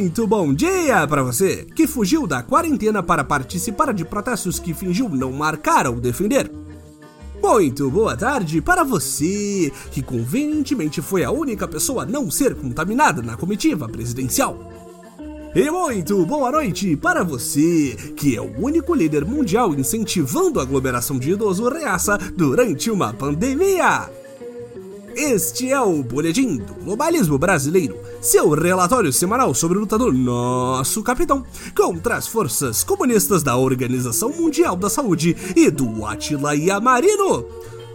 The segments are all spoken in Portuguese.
Muito bom dia para você que fugiu da quarentena para participar de protestos que fingiu não marcar ou defender. Muito boa tarde para você que convenientemente foi a única pessoa a não ser contaminada na comitiva presidencial. E muito boa noite para você, que é o único líder mundial incentivando a aglomeração de idoso reaça durante uma pandemia. Este é o Boletim do Globalismo Brasileiro, seu relatório semanal sobre o lutador Nosso Capitão contra as forças comunistas da Organização Mundial da Saúde e do Atila Yamarino.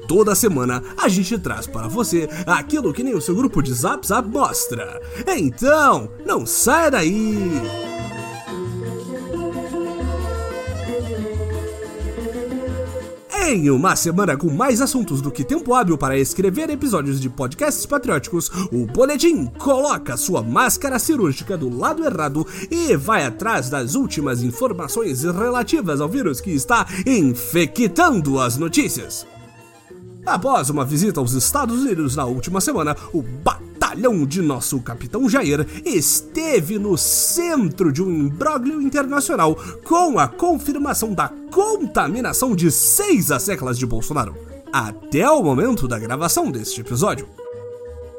Toda semana a gente traz para você aquilo que nem o seu grupo de Zap Zap mostra. Então, não saia daí! Em uma semana com mais assuntos do que tempo hábil para escrever episódios de podcasts patrióticos, o Boletim coloca sua máscara cirúrgica do lado errado e vai atrás das últimas informações relativas ao vírus que está infectando as notícias. Após uma visita aos Estados Unidos na última semana, o batalhão de nosso capitão Jair esteve no centro de um imbróglio internacional com a confirmação da contaminação de seis asseclas de Bolsonaro, até o momento da gravação deste episódio.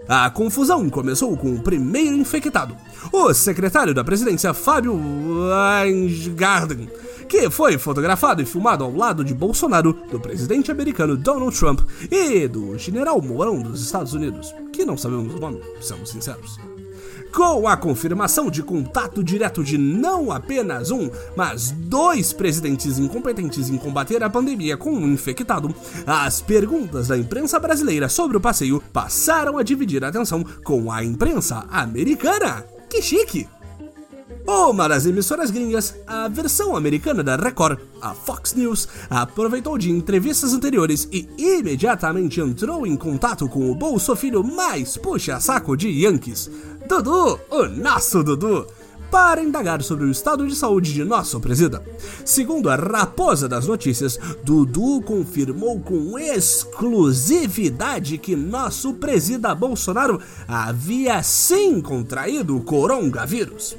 A confusão começou com o primeiro infectado, o secretário da presidência Fábio Weingarten, que foi fotografado e filmado ao lado de Bolsonaro, do presidente americano Donald Trump e do general Mourão dos Estados Unidos, que não sabemos o nome, sejamos sinceros. Com a confirmação de contato direto de não apenas um, mas dois presidentes incompetentes em combater a pandemia com um infectado, as perguntas da imprensa brasileira sobre o passeio passaram a dividir a atenção com a imprensa americana. Que chique! Uma das emissoras gringas, a versão americana da Record, a Fox News, aproveitou de entrevistas anteriores e imediatamente entrou em contato com o bolsofilho mais puxa-saco de Yankees, Dudu, o nosso Dudu, para indagar sobre o estado de saúde de nosso presida. Segundo a Raposa das Notícias, Dudu confirmou com exclusividade que nosso presida Bolsonaro havia sim contraído o coronavírus.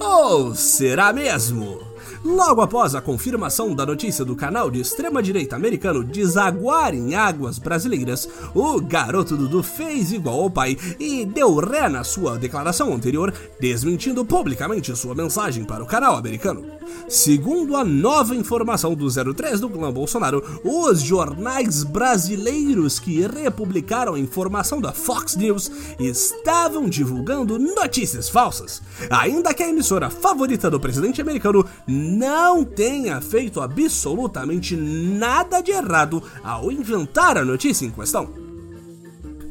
Ou será mesmo? Logo após a confirmação da notícia do canal de extrema-direita americano desaguar em águas brasileiras, o garoto Dudu fez igual ao pai e deu ré na sua declaração anterior, desmentindo publicamente sua mensagem para o canal americano. Segundo a nova informação do 03 do clã Bolsonaro, os jornais brasileiros que republicaram a informação da Fox News estavam divulgando notícias falsas, ainda que a emissora favorita do presidente americano não tenha feito absolutamente nada de errado ao inventar a notícia em questão.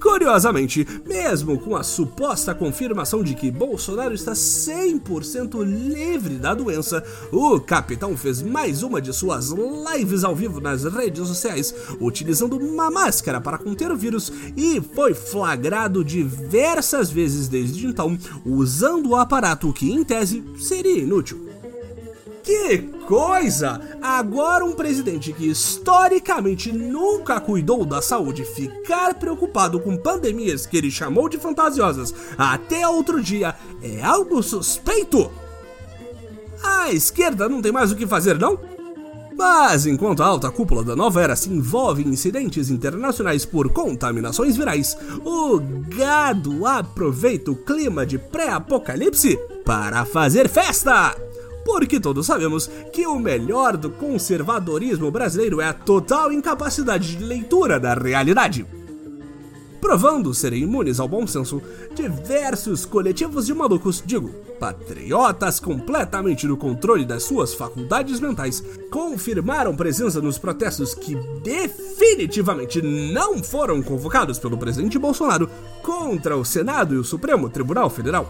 Curiosamente, mesmo com a suposta confirmação de que Bolsonaro está 100% livre da doença, o capitão fez mais uma de suas lives ao vivo nas redes sociais, utilizando uma máscara para conter o vírus e foi flagrado diversas vezes desde então usando o aparato que, em tese, seria inútil. Que coisa! Agora um presidente que historicamente nunca cuidou da saúde ficar preocupado com pandemias que ele chamou de fantasiosas até outro dia é algo suspeito. A esquerda não tem mais o que fazer, não? Mas enquanto a alta cúpula da nova era se envolve em incidentes internacionais por contaminações virais, o gado aproveita o clima de pré-apocalipse para fazer festa! Porque todos sabemos que o melhor do conservadorismo brasileiro é a total incapacidade de leitura da realidade. Provando serem imunes ao bom senso, diversos coletivos de malucos, digo, patriotas completamente no controle das suas faculdades mentais, confirmaram presença nos protestos que definitivamente não foram convocados pelo presidente Bolsonaro contra o Senado e o Supremo Tribunal Federal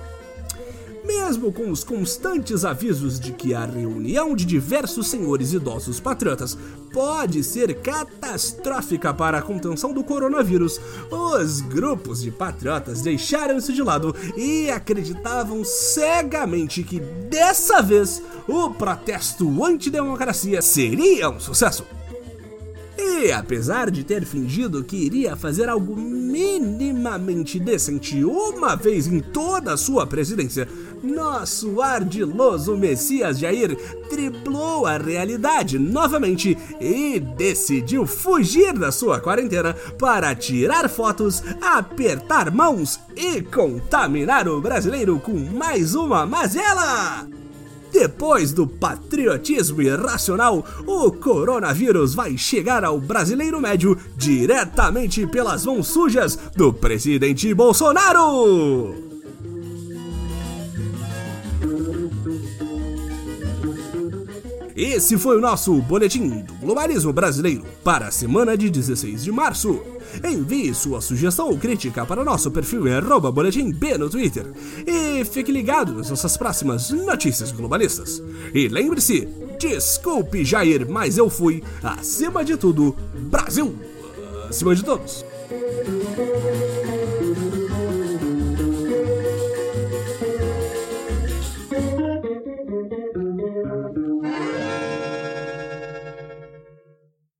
mesmo com os constantes avisos de que a reunião de diversos senhores idosos patriotas pode ser catastrófica para a contenção do coronavírus, os grupos de patriotas deixaram isso de lado e acreditavam cegamente que dessa vez o protesto antidemocracia seria um sucesso. E apesar de ter fingido que iria fazer algo minimamente decente uma vez em toda a sua presidência, nosso ardiloso Messias Jair driblou a realidade novamente e decidiu fugir da sua quarentena para tirar fotos, apertar mãos e contaminar o brasileiro com mais uma mazela. Depois do patriotismo irracional, o coronavírus vai chegar ao brasileiro médio diretamente pelas mãos sujas do presidente Bolsonaro. Esse foi o nosso Boletim do Globalismo Brasileiro para a semana de 16 de março. Envie sua sugestão ou crítica para nosso perfil em boletim B no Twitter. E fique ligado nas nossas próximas notícias globalistas. E lembre-se, desculpe Jair, mas eu fui, acima de tudo, Brasil! Acima de todos!